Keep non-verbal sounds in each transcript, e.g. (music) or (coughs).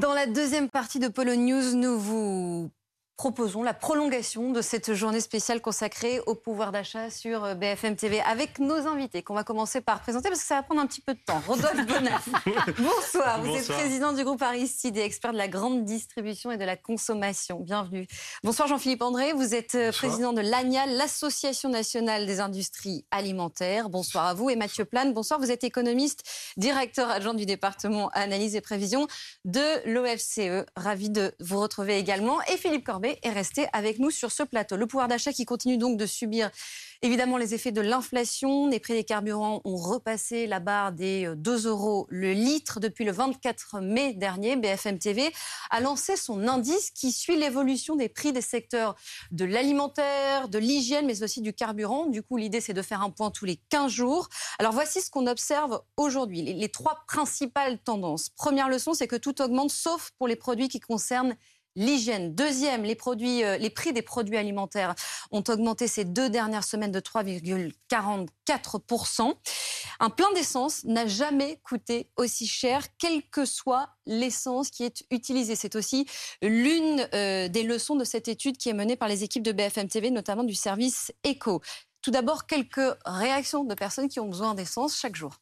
Dans la deuxième partie de Polo News, nous vous proposons la prolongation de cette journée spéciale consacrée au pouvoir d'achat sur euh, BFM TV avec nos invités qu'on va commencer par présenter parce que ça va prendre un petit peu de temps. Rodolphe (laughs) Bonaf, bonsoir. Vous êtes président du groupe Aristide et expert de la grande distribution et de la consommation. Bienvenue. Bonsoir Jean-Philippe André, vous êtes euh, président de l'ANIAL, l'Association nationale des industries alimentaires. Bonsoir à vous. Et Mathieu Plane, bonsoir. Vous êtes économiste, directeur adjoint du département analyse et prévision de l'OFCE. Ravi de vous retrouver également. Et Philippe Corbet est resté avec nous sur ce plateau. Le pouvoir d'achat qui continue donc de subir évidemment les effets de l'inflation. Les prix des carburants ont repassé la barre des 2 euh, euros le litre depuis le 24 mai dernier. BFM TV a lancé son indice qui suit l'évolution des prix des secteurs de l'alimentaire, de l'hygiène, mais aussi du carburant. Du coup, l'idée, c'est de faire un point tous les 15 jours. Alors voici ce qu'on observe aujourd'hui. Les trois principales tendances. Première leçon, c'est que tout augmente sauf pour les produits qui concernent l'hygiène. Deuxième, euh, les prix des produits alimentaires ont augmenté ces deux dernières semaines de 3,44%. Un plein d'essence n'a jamais coûté aussi cher, quelle que soit l'essence qui est utilisée. C'est aussi l'une euh, des leçons de cette étude qui est menée par les équipes de BFM TV, notamment du service Eco. Tout d'abord, quelques réactions de personnes qui ont besoin d'essence chaque jour.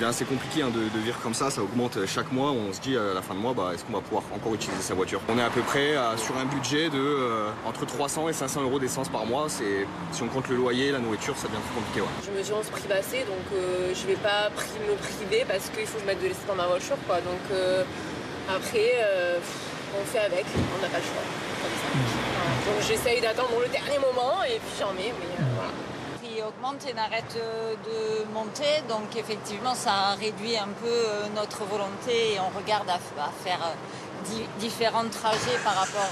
C'est assez compliqué hein, de, vivre comme ça, ça augmente chaque mois. On se dit à la fin de mois, bah, est-ce qu'on va pouvoir encore utiliser sa voiture? On est à peu près sur un budget de euh, entre 300 et 500 euros d'essence par mois. C'est si on compte le loyer, la nourriture, ça devient plus compliqué. Je me suis en privassé, donc euh, je vais pas me priver parce qu'il faut que je mette de l'essence dans ma voiture. Quoi. Donc euh, après, on fait avec, on n'a pas le choix. Donc j'essaye d'attendre le dernier moment et puis j'en mets. Mais, augmente et n'arrête euh, de monter. Donc effectivement, ça réduit un peu euh, notre volonté et on regarde à, faire euh, différents trajets par rapport,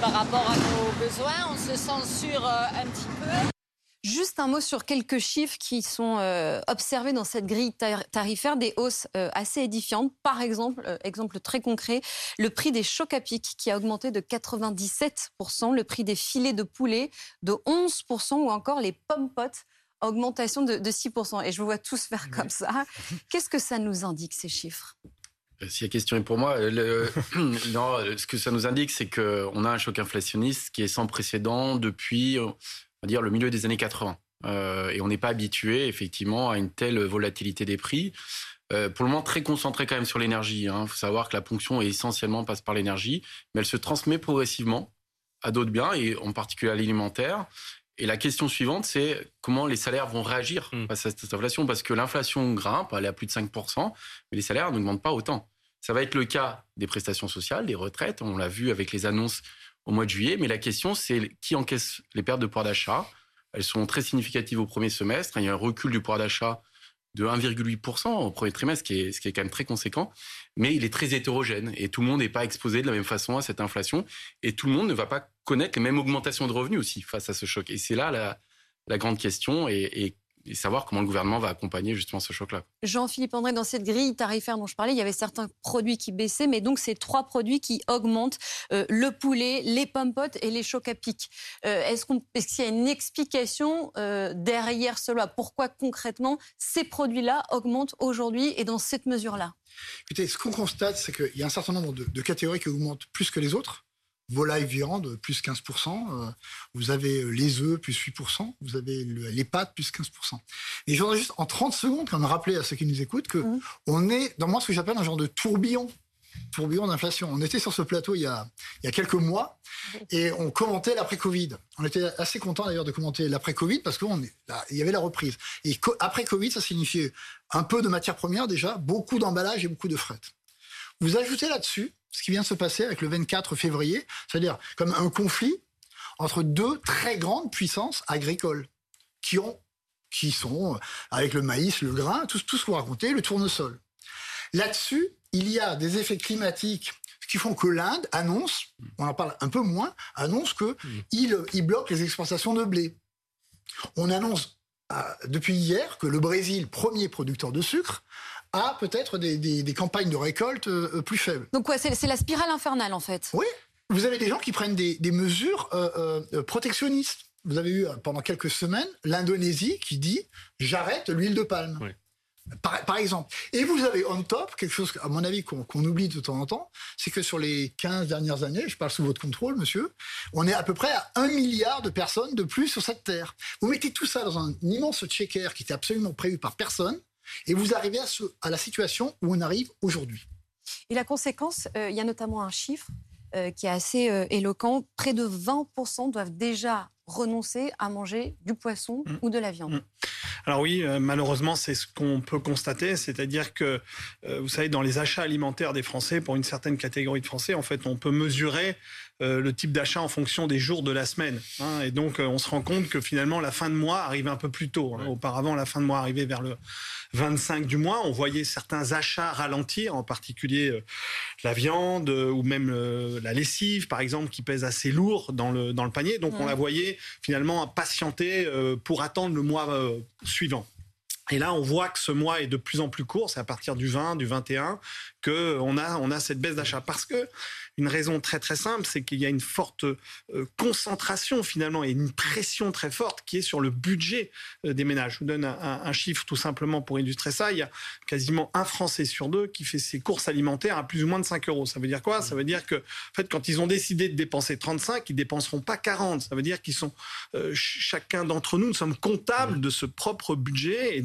par rapport à nos besoins. On se censure un petit peu. Juste un mot sur quelques chiffres qui sont euh, observés dans cette grille tarifaire, des hausses euh, assez édifiantes. Par exemple, euh, exemple très concret, le prix des chocs à pic qui a augmenté de 97%, le prix des filets de poulet de 11% ou encore les pommes potes augmentation de, 6%. Et je vous vois tous faire comme ça. (laughs) Qu'est-ce que ça nous indique, ces chiffres? Si la question est pour moi, (coughs) non, ce que ça nous indique, c'est qu'on a un choc inflationniste qui est sans précédent depuis va dire, le milieu des années 80. Euh, et on n'est pas habitué, effectivement, à une telle volatilité des prix. Euh, pour le moment, très concentré quand même sur l'énergie. Il hein. faut savoir que la ponction essentiellement passe par l'énergie, mais elle se transmet progressivement à d'autres biens, et en particulier à l'alimentaire. Et la question suivante, c'est comment les salaires vont réagir mmh. face à cette inflation, parce que l'inflation grimpe, elle est à plus de 5%, mais les salaires n'augmentent pas autant. Ça va être le cas des prestations sociales, des retraites, on l'a vu avec les annonces au mois de juillet. Mais la question, c'est qui encaisse les pertes de pouvoir d'achat Elles sont très significatives au premier semestre. Il y a un recul du pouvoir d'achat de 1,8% au premier trimestre, qui est, ce qui est quand même très conséquent. Mais il est très hétérogène et tout le monde n'est pas exposé de la même façon à cette inflation. Et tout le monde ne va pas connaître les mêmes augmentations de revenus aussi face à ce choc. Et c'est là la, grande question. Et et savoir comment le gouvernement va accompagner justement ce choc-là. Jean-Philippe André, dans cette grille tarifaire dont je parlais, il y avait certains produits qui baissaient, mais donc ces trois produits qui augmentent euh, le poulet, les pommes potes et les chocs à pic. Euh, est-ce qu'il y a une explication euh, derrière cela? Pourquoi concrètement ces produits-là augmentent aujourd'hui et dans cette mesure-là? Écoutez, ce qu'on constate, c'est qu'il y a un certain nombre de, de catégories qui augmentent plus que les autres volaille viande, plus 15%. Euh, vous avez euh, les œufs, plus 8%. Vous avez les pâtes, plus 15%. Et je voudrais juste, en 30 secondes, quand même rappeler à ceux qui nous écoutent que mmh. on est dans moi ce que j'appelle un genre de tourbillon tourbillon d'inflation. On était sur ce plateau il y a, il y a quelques mois et on commentait l'après-Covid. On était assez content d'ailleurs de commenter l'après-Covid parce qu'il y avait la reprise. Et après Covid, ça signifiait un peu de matières premières déjà, beaucoup d'emballage et beaucoup de fret. Vous ajoutez là-dessus ce qui vient de se passer avec le 24 février, c'est-à-dire comme un conflit entre deux très grandes puissances agricoles qui ont qui sont avec le maïs, le grain, tout, tout ce qu'on racontait, le tournesol. Là-dessus, il y a des effets climatiques qui font que l'Inde annonce, on en parle un peu moins, annonce que il, il bloque les exportations de blé. On annonce euh, depuis hier que le Brésil, premier producteur de sucre, à peut-être des, campagnes de récolte euh, plus faibles. Donc quoi, c'est la spirale infernale en fait. Oui, vous avez des gens qui prennent des, mesures euh, euh, protectionnistes. Vous avez eu pendant quelques semaines l'Indonésie qui dit j'arrête l'huile de palme. Par, exemple. Et vous avez on top, quelque chose, à mon avis, qu'on oublie de temps en temps, c'est que sur les 15 dernières années, je parle sous votre contrôle, monsieur, on est à peu près à un milliard de personnes de plus sur cette terre. Vous mettez tout ça dans un immense checker qui était absolument prévu par personne, et vous arrivez à, à la situation où on arrive aujourd'hui. Et la conséquence, euh, il y a notamment un chiffre euh, qui est assez euh, éloquent. Près de 20% doivent déjà renoncer à manger du poisson mmh. ou de la viande. Mmh. Alors oui, malheureusement, c'est ce qu'on peut constater, c'est-à-dire que, vous savez, dans les achats alimentaires des Français, pour une certaine catégorie de Français, en fait, on peut mesurer le type d'achat en fonction des jours de la semaine. Hein. et donc, on se rend compte que finalement, la fin de mois arrive un peu plus tôt. Hein. Auparavant, la fin de mois arrivait vers le 25 du mois, on voyait certains achats ralentir, en particulier euh, la viande euh, ou même euh, la lessive, par exemple, qui pèse assez lourd dans le, dans le panier. Donc on la voyait finalement patienter pour attendre le mois suivant. Et là, on voit que ce mois est de plus en plus court. C'est à partir du 20, du 21 qu'on a, on a cette baisse d'achat. Parce que une raison très très simple, c'est qu'il y a une forte euh, concentration finalement et une pression très forte qui est sur le budget euh, des ménages. Je vous donne un, chiffre tout simplement pour illustrer ça. Il y a quasiment un Français sur deux qui fait ses courses alimentaires à plus ou moins de 5 euros. Ça veut dire quoi? Ça veut dire que en fait, quand ils ont décidé de dépenser 35, ils dépenseront pas 40. Ça veut dire qu'ils sont euh, chacun d'entre nous, nous sommes comptables de ce propre budget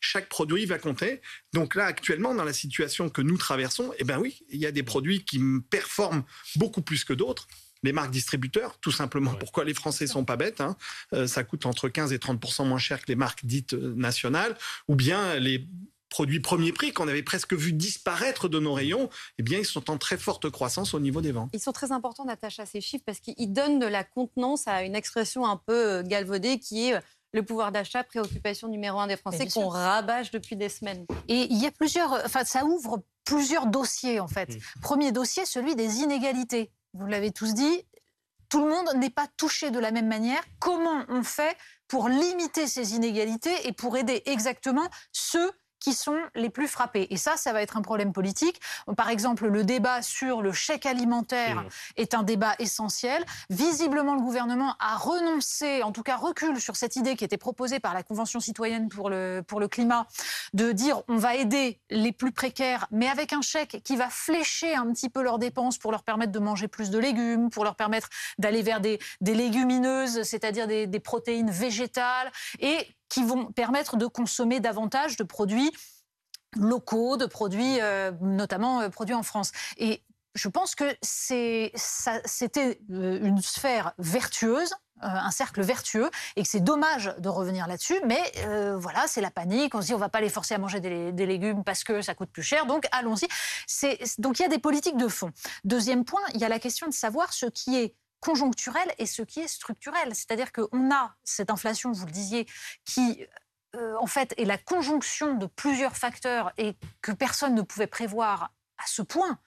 chaque produit va compter. Donc là, actuellement, dans la situation que nous traversons, eh ben oui, il y a des produits qui performent beaucoup plus que d'autres les marques distributeurs, tout simplement. Pourquoi les Français sont pas bêtes hein? euh, Ça coûte entre 15 et 30 moins cher que les marques dites euh, nationales, ou bien les produits premier prix qu'on avait presque vu disparaître de nos rayons, eh bien, ils sont en très forte croissance au niveau des ventes. Ils sont très importants, Natacha, ces chiffres, parce qu'ils donnent de la contenance à une expression un peu euh, galvaudée qui est le pouvoir d'achat, préoccupation numéro un des Français qu'on rabâche depuis des semaines. Et il y a plusieurs, enfin, ça ouvre plusieurs dossiers en fait. Mm. Premier dossier, celui des inégalités. Vous l'avez tous dit, tout le monde n'est pas touché de la même manière. Comment on fait pour limiter ces inégalités et pour aider exactement ceux qui sont les plus frappés. Et ça, ça va être un problème politique. Par exemple, le débat sur le chèque alimentaire est un débat essentiel. Visiblement, le gouvernement a renoncé, en tout cas recule sur cette idée qui était proposée par la Convention citoyenne pour le, pour le climat, de dire on va aider les plus précaires, mais avec un chèque qui va flécher un petit peu leurs dépenses pour leur permettre de manger plus de légumes, pour leur permettre d'aller vers des, des légumineuses, c'est-à-dire des, des protéines végétales, et qui vont permettre de consommer davantage de produits locaux, de produits euh, notamment euh, produits en France. Et je pense que c'était euh, une sphère vertueuse, un cercle vertueux, et que c'est dommage de revenir là-dessus. Mais voilà, c'est la panique. On se dit on va pas les forcer à manger des, des légumes parce que ça coûte plus cher. Donc allons-y. Donc il y a des politiques de fond. Deuxième point, il y a la question de savoir ce qui est conjoncturel et ce qui est structurel. C'est-à-dire qu'on a cette inflation, vous le disiez, qui euh, en fait est la conjonction de plusieurs facteurs et que personne ne pouvait prévoir à ce point.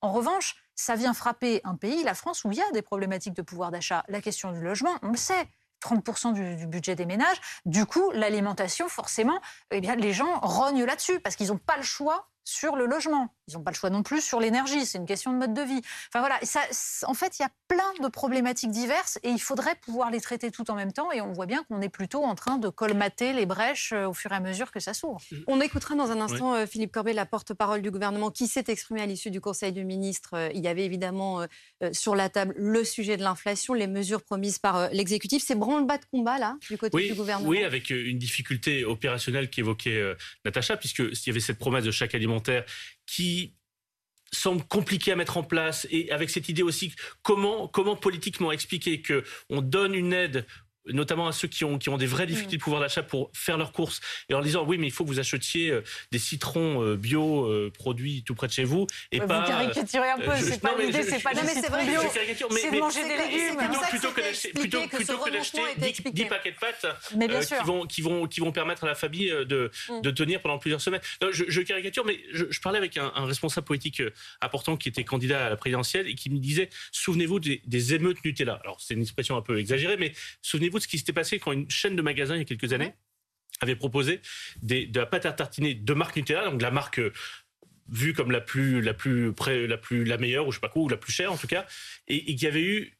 En revanche, ça vient frapper un pays, la France, où il y a des problématiques de pouvoir d'achat. La question du logement, on le sait. 30% du, budget des ménages. Du coup, l'alimentation, forcément, eh bien, les gens rognent là-dessus parce qu'ils n'ont pas le choix sur le logement. Ils n'ont pas le choix non plus sur l'énergie. C'est une question de mode de vie. Enfin voilà. Ça, en fait, il y a plein de problématiques diverses et il faudrait pouvoir les traiter tout en même temps. Et on voit bien qu'on est plutôt en train de colmater les brèches euh, au fur et à mesure que ça s'ouvre. On écoutera dans un instant euh, Philippe Corbet, la porte-parole du gouvernement, qui s'est exprimé à l'issue du Conseil des ministres. Euh, il y avait évidemment sur la table le sujet de l'inflation, les mesures promises par l'exécutif. C'est branle-bas de combat là du côté du gouvernement. Oui, avec une difficulté opérationnelle qu'évoquait Natacha, puisque s'il y avait cette promesse de chaque alimentaire qui semble compliqué à mettre en place et avec cette idée aussi comment politiquement expliquer que on donne une aide notamment à ceux qui ont, qui ont des vraies difficultés de pouvoir d'achat pour faire leurs courses, et en disant oui, mais il faut que vous achetiez euh, des citrons euh, bio euh, produits tout près de chez vous. Et pas, vous caricaturez un peu, c'est pas l'idée, c'est pas mais c'est vrai, bio, c'est de manger des légumes. Plutôt, que d'acheter plutôt, que d'acheter 10, paquets de pâtes qui, vont, qui, vont, qui vont permettre à la famille de, mm. de tenir pendant plusieurs semaines. je, caricature, mais je, parlais avec un, responsable politique important qui était candidat à la présidentielle et qui me disait souvenez-vous des émeutes Nutella. Alors c'est une expression un peu exagérée, mais souvenez-vous ce qui s'était passé quand une chaîne de magasins, il y a quelques années, avait proposé de la pâte à tartiner de marque Nutella, donc la marque euh, vue comme la plus, la plus, la plus, la meilleure, ou je sais pas quoi, ou la plus chère en tout cas, et qu'il y avait eu,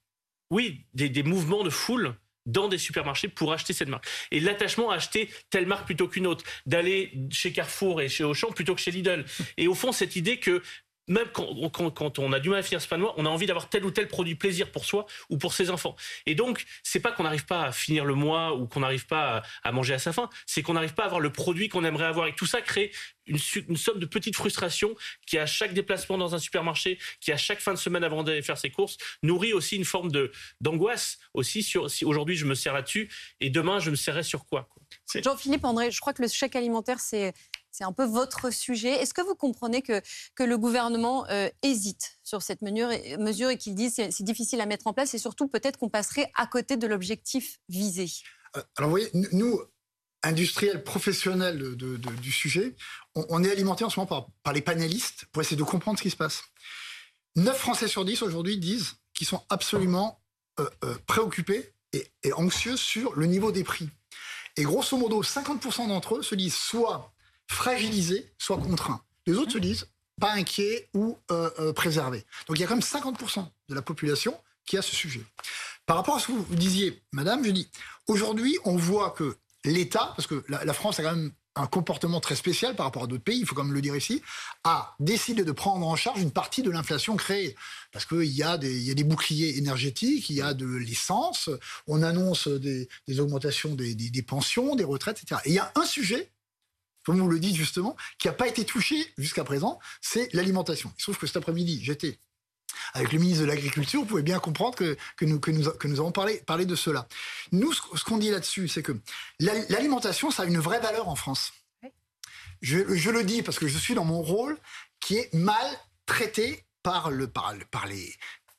oui, des, mouvements de foule dans des supermarchés pour acheter cette marque. Et l'attachement à acheter telle marque plutôt qu'une autre, d'aller chez Carrefour et chez Auchan plutôt que chez Lidl. Et au fond, cette idée que même quand, on a du mal à finir ce mois, on a envie d'avoir tel ou tel produit plaisir pour soi ou pour ses enfants. Et donc, c'est pas qu'on n'arrive pas à finir le mois ou qu'on n'arrive pas à, manger à sa faim, c'est qu'on n'arrive pas à avoir le produit qu'on aimerait avoir. Et tout ça crée une, somme de petites frustrations qui, à chaque déplacement dans un supermarché, qui, à chaque fin de semaine avant d'aller faire ses courses, nourrit aussi une forme de d'angoisse aussi sur si aujourd'hui je me sers là-dessus et demain je me serrais sur quoi. Jean-Philippe André, je crois que le chèque alimentaire, c'est c'est un peu votre sujet. Est-ce que vous comprenez que, que le gouvernement euh, hésite sur cette mesure, mesure et qu'il dit c'est, c'est difficile à mettre en place et surtout peut-être qu'on passerait à côté de l'objectif visé? Euh, Alors vous voyez, nous, industriels professionnels du sujet, on, est alimenté en ce moment par, par les panélistes pour essayer de comprendre ce qui se passe. 9 Français sur 10 aujourd'hui disent qu'ils sont absolument euh, préoccupés et, et anxieux sur le niveau des prix. Et grosso modo, 50% d'entre eux se disent soit fragilisés, soit contraints. Les autres se disent pas inquiets ou euh, euh, préservés. Donc il y a quand même 50% de la population qui a ce sujet. Par rapport à ce que vous disiez, madame, je dis, aujourd'hui, on voit que l'État, parce que la, France a quand même un comportement très spécial par rapport à d'autres pays, il faut quand même le dire ici, a décidé de prendre en charge une partie de l'inflation créée. Parce qu'il y, a des, boucliers énergétiques, il y a de l'essence, on annonce des, augmentations des, des, pensions, des retraites, etc. Et il y a un sujet comme vous le dites justement, qui n'a pas été touché jusqu'à présent, c'est l'alimentation. Il se trouve que cet après-midi, j'étais avec le ministre de l'Agriculture, vous pouvez bien comprendre que, que, nous, que, nous, que nous avons parlé, parlé de cela. Nous, ce, qu'on dit là-dessus, c'est que l'alimentation, ça a une vraie valeur en France. Je, je, le dis parce que je suis dans mon rôle qui est mal traité par le, par, par les,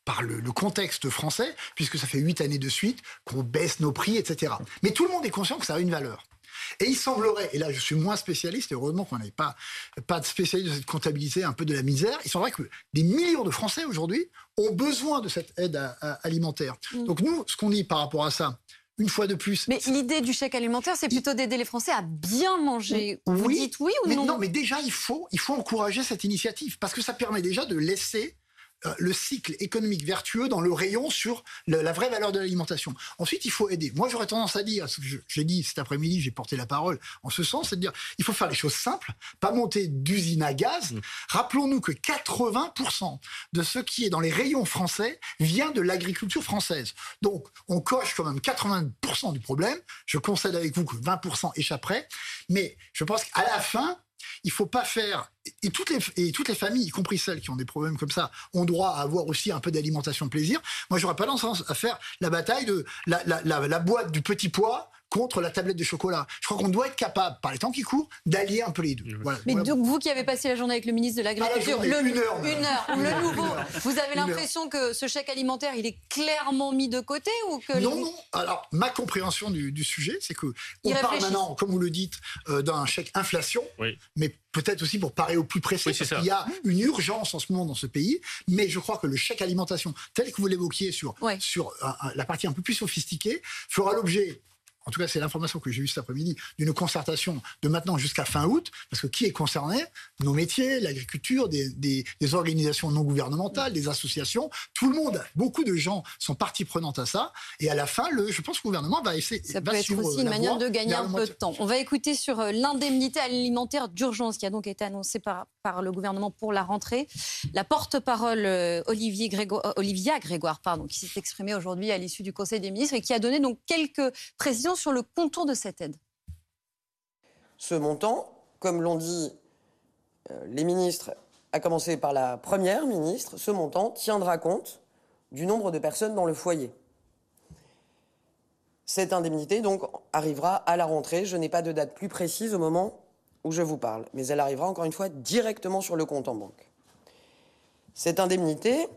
par le, le, contexte français, puisque ça fait huit années de suite qu'on baisse nos prix, etc. Mais tout le monde est conscient que ça a une valeur. Et il semblerait, et là je suis moins spécialiste, et heureusement qu'on n'avait pas, pas de spécialiste de cette comptabilité un peu de la misère, il semblerait que des millions de Français aujourd'hui ont besoin de cette aide alimentaire. Mm. Donc nous, ce qu'on dit par rapport à ça, une fois de plus. Mais l'idée du chèque alimentaire, c'est plutôt d'aider les Français à bien manger. Vous oui, dites oui ou mais non Non, mais déjà, il faut, il faut encourager cette initiative parce que ça permet déjà de laisser euh, le cycle économique vertueux dans le rayon sur la vraie valeur de l'alimentation. Ensuite, il faut aider. Moi, j'aurais tendance à dire, ce que j'ai dit cet après-midi, j'ai porté la parole en ce sens, c'est de dire, il faut faire les choses simples, pas monter d'usine à gaz. Mmh. Rappelons-nous que 80% de ce qui est dans les rayons français vient de l'agriculture française. Donc, on coche quand même 80% du problème. Je concède avec vous que 20% échapperaient. Mais je pense qu'à la fin, il faut pas faire et toutes les et toutes les familles, y compris celles qui ont des problèmes comme ça, ont droit à avoir aussi un peu d'alimentation plaisir. Moi, j'aurais pas tendance à faire la bataille de la, la, la, la boîte du petit pois contre la tablette de chocolat. Je crois qu'on doit être capable, par les temps qui courent, d'allier un peu les deux. Mais donc vous qui avez passé la journée avec le ministre de l'Agriculture, une heure, une heure, le nouveau, vous avez l'impression que ce chèque alimentaire, il est clairement mis de côté ou que non, non. Alors ma compréhension du, sujet, c'est que on parle maintenant, comme vous le dites, euh, d'un chèque inflation, mais peut-être aussi pour parer au plus précis, parce qu'il y a une urgence en ce moment dans ce pays. Mais je crois que le chèque alimentation, tel que vous l'évoquiez sur, sur la partie un peu plus sophistiquée, fera l'objet en tout cas c'est l'information que j'ai eue cet après-midi, d'une concertation de maintenant jusqu'à fin août, parce que qui est concerné? Nos métiers, l'agriculture, des, des, organisations non gouvernementales, des associations, tout le monde, beaucoup de gens sont partie prenante à ça, et à la fin, le, je pense que le gouvernement va essayer... Ça peut être aussi une manière de gagner un peu de temps. On va écouter sur euh, l'indemnité alimentaire d'urgence qui a donc été annoncée par, par le gouvernement pour la rentrée. La porte-parole euh, Olivier euh, Olivia Grégoire pardon, qui s'est exprimée aujourd'hui à l'issue du Conseil des ministres et qui a donné donc quelques précisions sur le contour de cette aide Ce montant, comme l'ont dit euh, les ministres, à commencer par la Première ministre, ce montant tiendra compte du nombre de personnes dans le foyer. Cette indemnité, donc, arrivera à la rentrée. Je n'ai pas de date plus précise au moment où je vous parle, mais elle arrivera encore une fois directement sur le compte en banque. Cette indemnité,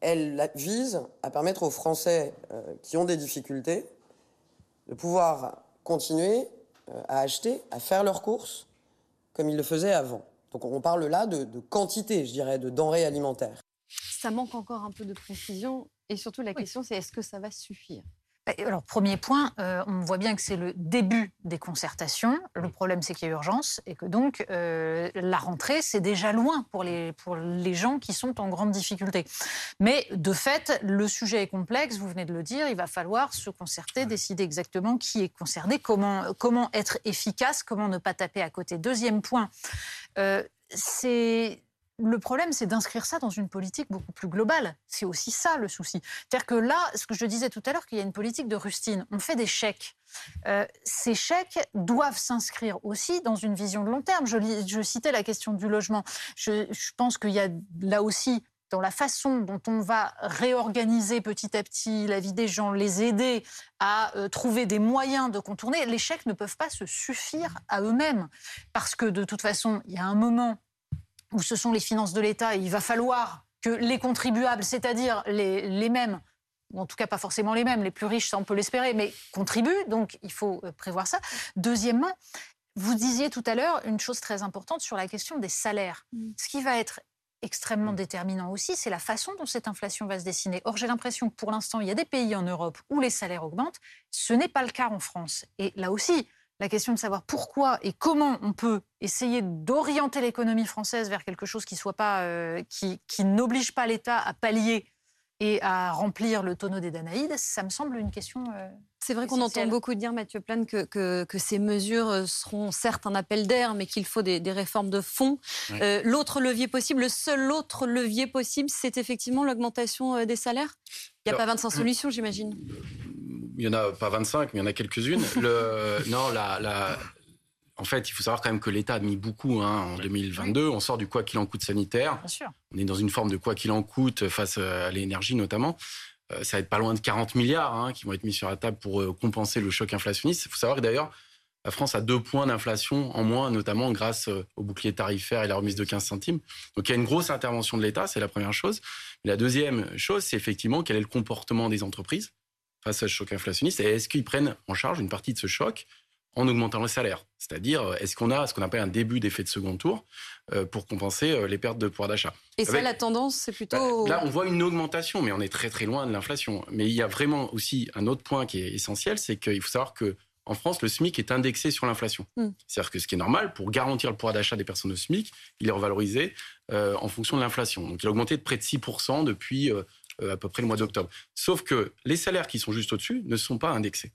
elle vise à permettre aux Français euh, qui ont des difficultés de pouvoir continuer euh, à acheter, à faire leurs courses comme ils le faisaient avant. Donc on parle là de, quantité, je dirais, de denrées alimentaires. Ça manque encore un peu de précision et surtout la question c'est est-ce que ça va suffire? Alors, premier point, euh, on voit bien que c'est le début des concertations. Le problème, c'est qu'il y a urgence et que donc euh, la rentrée, c'est déjà loin pour les, pour les gens qui sont en grande difficulté. Mais de fait, le sujet est complexe, vous venez de le dire, il va falloir se concerter, décider exactement qui est concerné, comment, comment être efficace, comment ne pas taper à côté. Deuxième point, euh, c'est le problème, c'est d'inscrire ça dans une politique beaucoup plus globale. C'est aussi ça le souci. C'est-à-dire que là, ce que je disais tout à l'heure, qu'il y a une politique de rustine. On fait des chèques. Euh, ces chèques doivent s'inscrire aussi dans une vision de long terme. Je, citais la question du logement. Je, pense qu'il y a là aussi dans la façon dont on va réorganiser petit à petit la vie des gens, les aider à euh, trouver des moyens de contourner, les chèques ne peuvent pas se suffire à eux-mêmes. Parce que de toute façon, il y a un moment où ce sont les finances de l'État, il va falloir que les contribuables, c'est-à-dire les, mêmes, ou en tout cas pas forcément les mêmes, les plus riches, ça on peut l'espérer, mais contribuent, donc il faut euh, prévoir ça. Deuxièmement, vous disiez tout à l'heure une chose très importante sur la question des salaires. Mm. Ce qui va être extrêmement déterminant aussi, c'est la façon dont cette inflation va se dessiner. Or, j'ai l'impression que pour l'instant, il y a des pays en Europe où les salaires augmentent. Ce n'est pas le cas en France. Et là aussi, la question de savoir pourquoi et comment on peut essayer d'orienter l'économie française vers quelque chose qui soit pas, euh, qui, n'oblige pas l'État à pallier et à remplir le tonneau des Danaïdes, ça me semble une question. Euh, c'est vrai qu'on entend beaucoup dire, Mathieu Plane, que, que, ces mesures euh, seront certes un appel d'air, mais qu'il faut des, réformes de fond. l'autre levier possible, le seul autre levier possible, c'est effectivement l'augmentation des salaires? Il n'y a pas 25 solutions, j'imagine il n'y en a pas 25, mais il y en a quelques-unes. (laughs) non, la, en fait, il faut savoir quand même que l'État a mis beaucoup hein, en 2022. On sort du quoi qu'il en coûte sanitaire. On est dans une forme de quoi qu'il en coûte face à l'énergie notamment. Euh, ça va être pas loin de 40 milliards hein, qui vont être mis sur la table pour euh, compenser le choc inflationniste. Il faut savoir que d'ailleurs, la France a deux points d'inflation en moins, notamment grâce euh, au bouclier tarifaire et la remise de 15 centimes. Donc il y a une grosse intervention de l'État, c'est la première chose. la deuxième chose, c'est effectivement quel est le comportement des entreprises face à ce choc inflationniste et est-ce qu'ils prennent en charge une partie de ce choc en augmentant le salaire? C'est-à-dire, est-ce qu'on a ce qu'on appelle un début d'effet de second tour euh, pour compenser euh, les pertes de pouvoir d'achat? Et ça, la tendance, c'est plutôt... Bah, là, on voit une augmentation, mais on est très très loin de l'inflation. Mais il y a vraiment aussi un autre point qui est essentiel, c'est qu'il faut savoir que en France, le SMIC est indexé sur l'inflation. Hmm. C'est-à-dire que ce qui est normal, pour garantir le pouvoir d'achat des personnes au SMIC, il est revalorisé euh, en fonction de l'inflation. Donc il a augmenté de près de 6% depuis euh, à peu près le mois d'octobre. Sauf que les salaires qui sont juste au-dessus ne sont pas indexés.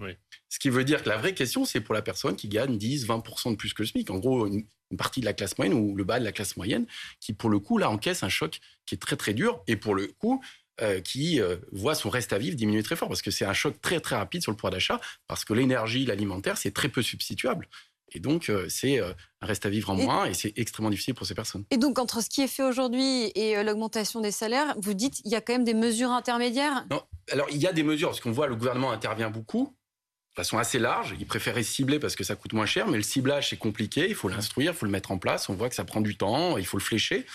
Ce qui veut dire que la vraie question, c'est pour la personne qui gagne 10, 20% de plus que le SMIC. En gros, une, partie de la classe moyenne ou le bas de la classe moyenne, qui pour le coup, là, encaisse un choc qui est très très dur et pour le coup, euh, qui euh, voit son reste à vivre diminuer très fort parce que c'est un choc très très rapide sur le pouvoir d'achat parce que l'énergie, l'alimentaire, c'est très peu substituable. Et donc, euh, c'est euh, un reste à vivre en moins et c'est extrêmement difficile pour ces personnes. Et donc, entre ce qui est fait aujourd'hui et euh, l'augmentation des salaires, vous dites qu'il y a quand même des mesures intermédiaires? Non, alors il y a des mesures, parce qu'on voit le gouvernement intervient beaucoup, de façon assez large. Il préférait cibler parce que ça coûte moins cher, mais le ciblage, c'est compliqué. Il faut l'instruire, il faut le mettre en place. On voit que ça prend du temps, il faut le flécher.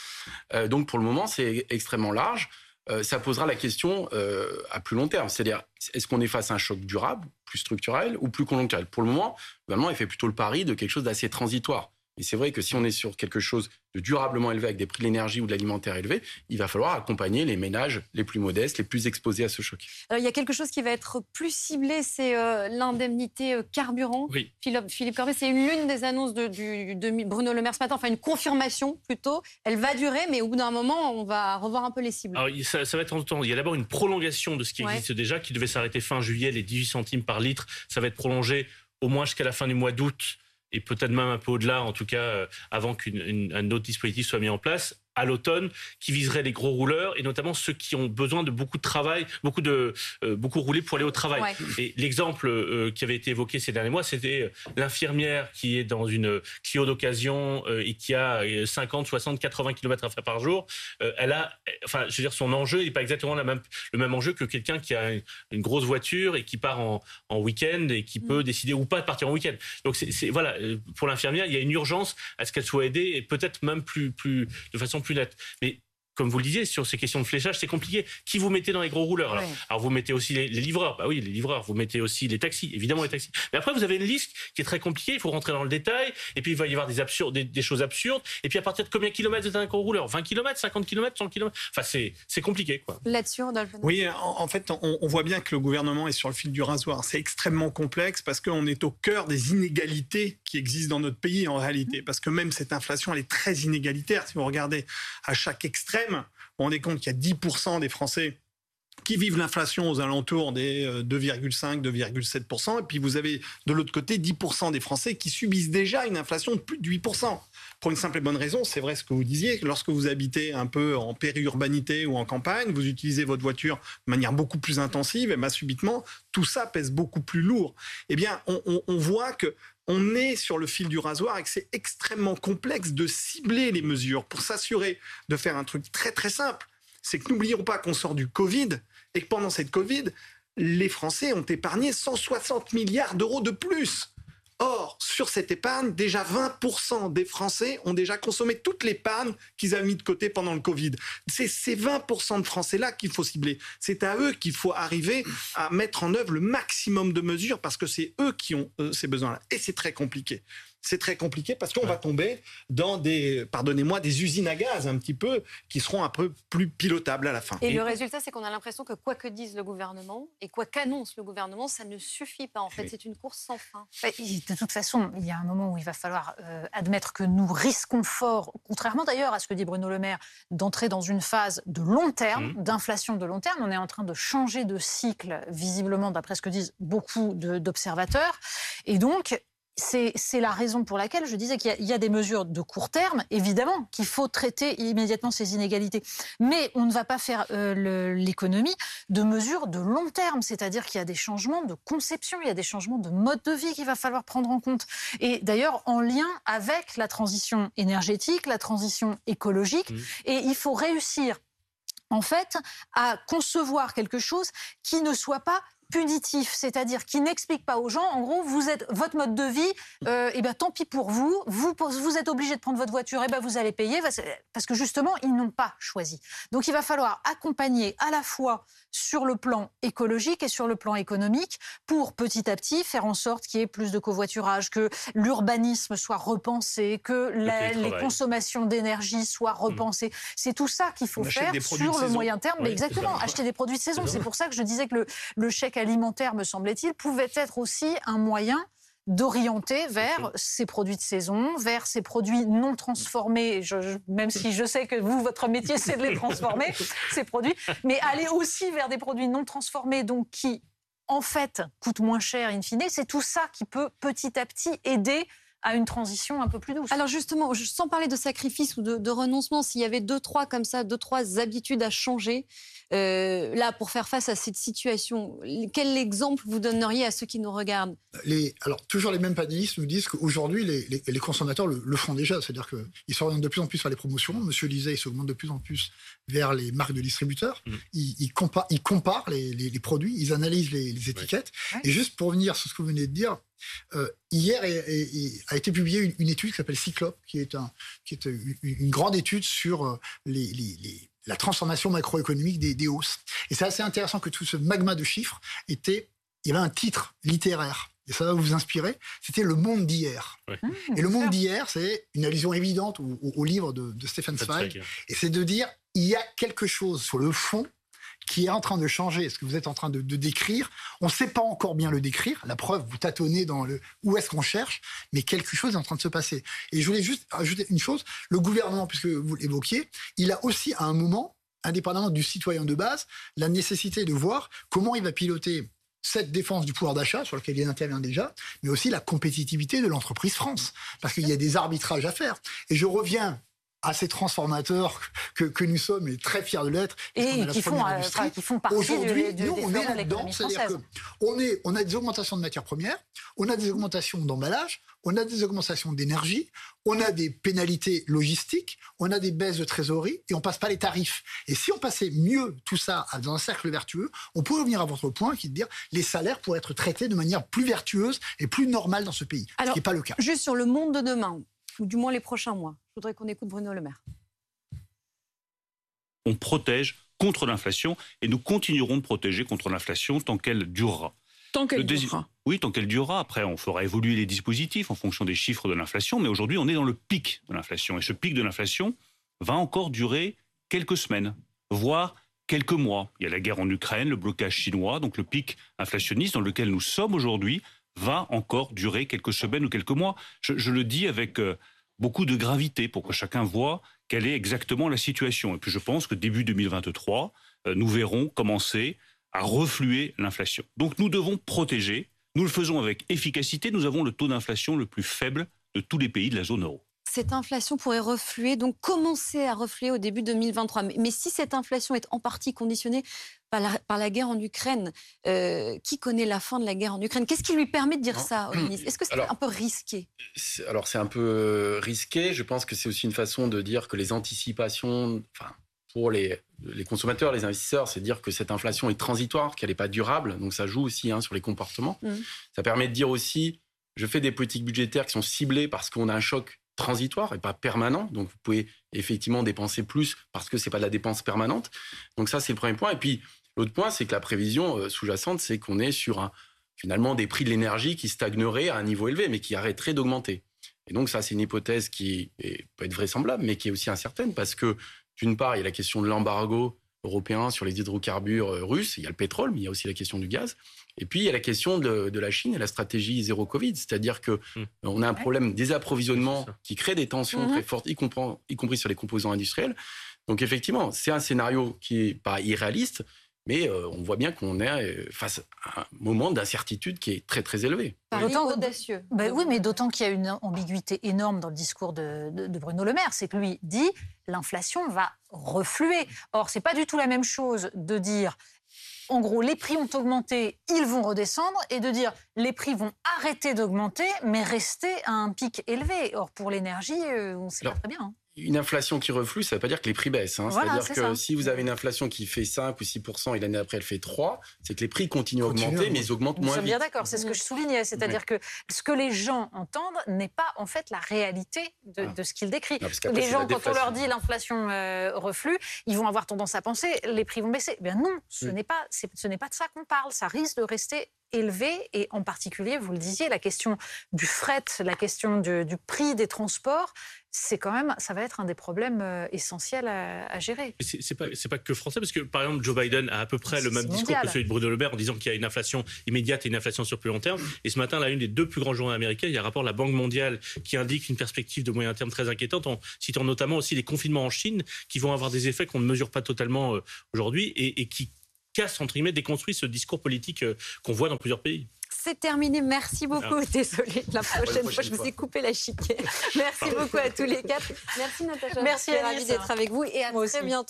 donc, pour le moment, c'est extrêmement large. Euh, ça posera la question euh, à plus long terme. C'est-à-dire, est-ce qu'on est face à un choc durable, plus structurel ou plus conjoncturel? Pour le moment, le gouvernement fait plutôt le pari de quelque chose d'assez transitoire. Et c'est vrai que si on est sur quelque chose de durablement élevé avec des prix de l'énergie ou de l'alimentaire élevés, il va falloir accompagner les ménages les plus modestes, les plus exposés à ce choc. Alors, il y a quelque chose qui va être plus ciblé, c'est euh, l'indemnité euh, carburant. Oui. Philippe, Philippe Corbet, c'est l'une des annonces de, du, de Bruno Le Maire ce matin, enfin une confirmation plutôt. Elle va durer, mais au bout d'un moment, on va revoir un peu les cibles. Alors, ça, va être en temps. Il y a d'abord une prolongation de ce qui existe déjà, qui devait s'arrêter fin juillet, les 18 centimes par litre. Ça va être prolongé au moins jusqu'à la fin du mois d'août et peut-être même un peu au-delà, en tout cas, euh, avant qu'un autre dispositif soit mis en place à l'automne qui viserait les gros rouleurs et notamment ceux qui ont besoin de beaucoup de travail, beaucoup de euh, beaucoup rouler pour aller au travail. Et l'exemple euh, qui avait été évoqué ces derniers mois, c'était euh, l'infirmière qui est dans une Clio d'occasion et qui a 50, 60, 80 km à faire par jour. elle a, enfin, je veux dire, son enjeu n'est pas exactement la même, le même enjeu que quelqu'un qui a une, grosse voiture et qui part en, en week-end et qui peut mm. décider ou pas de partir en week-end. Donc c'est voilà, pour l'infirmière, il y a une urgence à ce qu'elle soit aidée et peut-être même plus plus de façon plus nette. Mais comme vous le disiez, sur ces questions de fléchage, c'est compliqué. Qui vous mettez dans les gros rouleurs alors, vous mettez aussi les, livreurs. Bah oui, les livreurs. Vous mettez aussi les taxis, évidemment les taxis. Mais après, vous avez une liste qui est très compliquée. Il faut rentrer dans le détail. Et puis, il va y avoir des, absurdes, des, choses absurdes. Et puis, à partir de combien de kilomètres vous êtes un gros rouleur? 20 km, 50 km, 100 km Enfin, c'est compliqué. Quoi. Là-dessus, Oui, en, fait, on, on, voit bien que le gouvernement est sur le fil du rasoir. C'est extrêmement complexe parce qu'on est au cœur des inégalités qui existent dans notre pays en réalité. Parce que même cette inflation, elle est très inégalitaire. Si vous regardez à chaque extrême, vous vous compte qu'il y a 10% des Français qui vivent l'inflation aux alentours des 2,5, euh, 2,7%. Et puis vous avez de l'autre côté 10% des Français qui subissent déjà une inflation de plus de 8%. Pour une simple et bonne raison, c'est vrai ce que vous disiez, lorsque vous habitez un peu en périurbanité ou en campagne, vous utilisez votre voiture de manière beaucoup plus intensive, et bien subitement, tout ça pèse beaucoup plus lourd. Eh bien, on voit que on est sur le fil du rasoir et que c'est extrêmement complexe de cibler les mesures pour s'assurer de faire un truc très très simple. C'est que n'oublions pas qu'on sort du Covid et que pendant cette Covid, les Français ont épargné 160 milliards d'euros de plus. Or, sur cette épargne, déjà 20% des Français ont déjà consommé toute l'épargne qu'ils avaient mis de côté pendant le Covid. C'est ces 20% de Français-là qu'il faut cibler. C'est à eux qu'il faut arriver à mettre en œuvre le maximum de mesures parce que c'est eux qui ont euh, ces besoins-là. Et c'est très compliqué c'est très compliqué parce qu'on va tomber dans des, pardonnez-moi, des usines à gaz un petit peu qui seront un peu plus pilotables à la fin. Et, le résultat, c'est qu'on a l'impression que quoi que dise le gouvernement et quoi qu'annonce le gouvernement, ça ne suffit pas. En fait, c'est une course sans fin. De toute façon, il y a un moment où il va falloir euh, admettre que nous risquons fort, contrairement d'ailleurs à ce que dit Bruno Le Maire, d'entrer dans une phase de long terme, mmh. d'inflation de long terme. On est en train de changer de cycle, visiblement, d'après ce que disent beaucoup d'observateurs. Et donc, c'est la raison pour laquelle je disais qu'il y, a des mesures de court terme, évidemment, qu'il faut traiter immédiatement ces inégalités. Mais on ne va pas faire euh, l'économie de mesures de long terme, c'est-à-dire qu'il y a des changements de conception, il y a des changements de mode de vie qu'il va falloir prendre en compte. Et d'ailleurs, en lien avec la transition énergétique, la transition écologique. Mmh. Et il faut réussir en fait, à concevoir quelque chose qui ne soit pas punitif, c'est-à-dire qui n'explique pas aux gens, en gros, vous êtes votre mode de vie, euh, et eh ben tant pis pour vous, vous vous êtes obligé de prendre votre voiture, et eh ben vous allez payer parce que justement ils n'ont pas choisi. Donc il va falloir accompagner à la fois sur le plan écologique et sur le plan économique pour petit à petit faire en sorte qu'il y ait plus de covoiturage, que l'urbanisme soit repensé, que les consommations d'énergie soient mmh. repensées. C'est tout ça qu'il faut faire sur le moyen terme. mais exactement, acheter des produits de saison. C'est pour ça que je disais que le, le chèque alimentaire, me semblait-il, pouvait être aussi un moyen d'orienter vers ces produits de saison, vers ces produits non transformés, même si je sais que vous, votre métier, c'est de les transformer, (laughs) ces produits, mais aller aussi vers des produits non transformés, donc qui, en fait, coûtent moins cher in fine. C'est tout ça qui peut petit à petit aider à une transition un peu plus douce. Alors justement, sans parler de sacrifice ou de, de renoncement, s'il y avait deux, trois comme ça, deux, trois habitudes à changer, euh, là, pour faire face à cette situation, quel exemple vous donneriez à ceux qui nous regardent? Les, Alors, toujours les mêmes panélistes nous disent qu'aujourd'hui, les, les, consommateurs le, font déjà. C'est-à-dire qu'ils s'orientent de plus en plus vers les promotions. Monsieur Lisée, il s'augmente de plus en plus vers les marques de distributeurs. Mmh. Ils, ils, comparent, les, produits, ils analysent les, étiquettes. Et juste pour revenir sur ce que vous venez de dire, euh, hier a été publiée une, étude qui s'appelle Cyclope, qui est, un, qui est une, grande étude sur euh, les, la transformation macroéconomique des, hausses. Et c'est assez intéressant que tout ce magma de chiffres était, il y avait un titre littéraire. Et ça va vous inspirer. C'était Le Monde d'hier. Mmh, et Le Monde d'hier, c'est une allusion évidente au, livre de, de Stephen Zweig. Et c'est de dire, il y a quelque chose sur le fond qui est en train de changer, ce que vous êtes en train de, décrire. On ne sait pas encore bien le décrire. La preuve, vous tâtonnez dans le où est-ce qu'on cherche, mais quelque chose est en train de se passer. Et je voulais juste ajouter une chose. Le gouvernement, puisque vous l'évoquiez, il a aussi à un moment, indépendamment du citoyen de base, la nécessité de voir comment il va piloter cette défense du pouvoir d'achat sur lequel il intervient déjà, mais aussi la compétitivité de l'entreprise France, parce qu'il y a des arbitrages à faire. Et je reviens assez transformateurs que, que, nous sommes et très fiers de l'être. Et qui font, euh, qui font partie Aujourd'hui, nous, on est là-dedans. C'est-à-dire qu'on on a des augmentations de matières premières, on a des augmentations d'emballage, on a des augmentations d'énergie, on a des pénalités logistiques, on a des baisses de trésorerie et on passe pas les tarifs. Et si on passait mieux tout ça dans un cercle vertueux, on pourrait revenir à votre point qui est de dire les salaires pourraient être traités de manière plus vertueuse et plus normale dans ce pays, ce qui n'est pas le cas. Juste sur le monde de demain, ou du moins les prochains mois. Je voudrais qu'on écoute Bruno Le Maire. on protège contre l'inflation et nous continuerons de protéger contre l'inflation tant qu'elle durera. Tant qu'elle durera. Oui, tant qu'elle durera. Après, on fera évoluer les dispositifs en fonction des chiffres de l'inflation, mais aujourd'hui, on est dans le pic de l'inflation. Et ce pic de l'inflation va encore durer quelques semaines, voire quelques mois. Il y a la guerre en Ukraine, le blocage chinois, donc le pic inflationniste dans lequel nous sommes aujourd'hui va encore durer quelques semaines ou quelques mois. Je, le dis avec euh, beaucoup de gravité pour que chacun voit quelle est exactement la situation. Et puis je pense que début 2023, euh, nous verrons commencer à refluer l'inflation. Donc nous devons protéger. Nous le faisons avec efficacité. Nous avons le taux d'inflation le plus faible de tous les pays de la zone euro cette inflation pourrait refluer, donc commencer à refluer au début 2023. Mais, si cette inflation est en partie conditionnée par la, guerre en Ukraine, euh, qui connaît la fin de la guerre en Ukraine? Qu'est-ce qui lui permet de dire ça, (clears throat) ministre Est-ce que c'est un peu risqué? Alors c'est un peu euh, risqué. Je pense que c'est aussi une façon de dire que les anticipations, enfin, pour les, consommateurs, les investisseurs, c'est dire que cette inflation est transitoire, qu'elle n'est pas durable. Donc ça joue aussi hein, sur les comportements. Mmh. Ça permet de dire aussi, je fais des politiques budgétaires qui sont ciblées parce qu'on a un choc transitoire et pas permanent. Donc, vous pouvez effectivement dépenser plus parce que c'est pas de la dépense permanente. Donc, ça, c'est le premier point. Et puis, l'autre point, c'est que la prévision euh, sous-jacente, c'est qu'on est sur un, finalement des prix de l'énergie qui stagneraient à un niveau élevé, mais qui arrêteraient d'augmenter. Et donc, ça, c'est une hypothèse qui peut être vraisemblable, mais qui est aussi incertaine parce que, d'une part, il y a la question de l'embargo européen sur les hydrocarbures euh, russes, il y a le pétrole, mais il y a aussi la question du gaz. Et puis, il y a la question de, la Chine et la stratégie zéro Covid, c'est-à-dire que hmm. on a un problème des approvisionnements qui crée des tensions mhm. très fortes, y, y compris sur les composants industriels. Donc, effectivement, c'est un scénario qui est pas irréaliste, mais euh, on voit bien qu'on est euh, face à un moment d'incertitude qui est très très élevé. D'autant audacieux. Ben oui, mais d'autant qu'il y a une ambiguïté énorme dans le discours de, de Bruno Le Maire, c'est que lui dit l'inflation va refluer. Or, c'est pas du tout la même chose de dire en gros, les prix ont augmenté, ils vont redescendre, et de dire les prix vont arrêter d'augmenter, mais rester à un pic élevé. Or, pour l'énergie, euh, on sait pas très bien. Hein une inflation qui reflue, ça ne veut pas dire que les prix baissent. Hein. C'est-à-dire que si vous avez une inflation qui fait 5 ou 6 et l'année après elle fait 3, c'est que les prix continuent à augmenter, mais ils augmentent moins vite. bien d'accord, c'est ce que je soulignais. C'est-à-dire que ce que les gens entendent n'est pas en fait la réalité de, ah. ce qu'ils décrivent. les gens, quand on leur dit l'inflation euh, reflue, ils vont avoir tendance à penser les prix vont baisser. Eh non, ce n'est pas, ce n'est pas de ça qu'on parle. Ça risque de rester élevé et en particulier, vous le disiez, la question du fret, la question du prix des transports, c'est quand même, ça va être un des problèmes euh, essentiels à, gérer. C'est pas, pas que français, parce que par exemple, Joe Biden a à peu près le même discours que celui de Bruno Le Maire en disant qu'il y a une inflation immédiate et une inflation sur plus long terme. Et ce matin, là, une des deux plus grands journaux américains, il y a un rapport de la Banque mondiale qui indique une perspective de moyen terme très inquiétante, en citant notamment aussi les confinements en Chine, qui vont avoir des effets qu'on ne mesure pas totalement euh, aujourd'hui et, et qui casse, entre guillemets, déconstruit ce discours politique euh, qu'on voit dans plusieurs pays. C'est terminé. Merci beaucoup. (laughs) Désolée. La prochaine, fois, je vous ai coupé la chiquette. (laughs) Merci beaucoup à tous les quatre. Merci Natacha. Merci Ravi d'être avec vous et à très bientôt.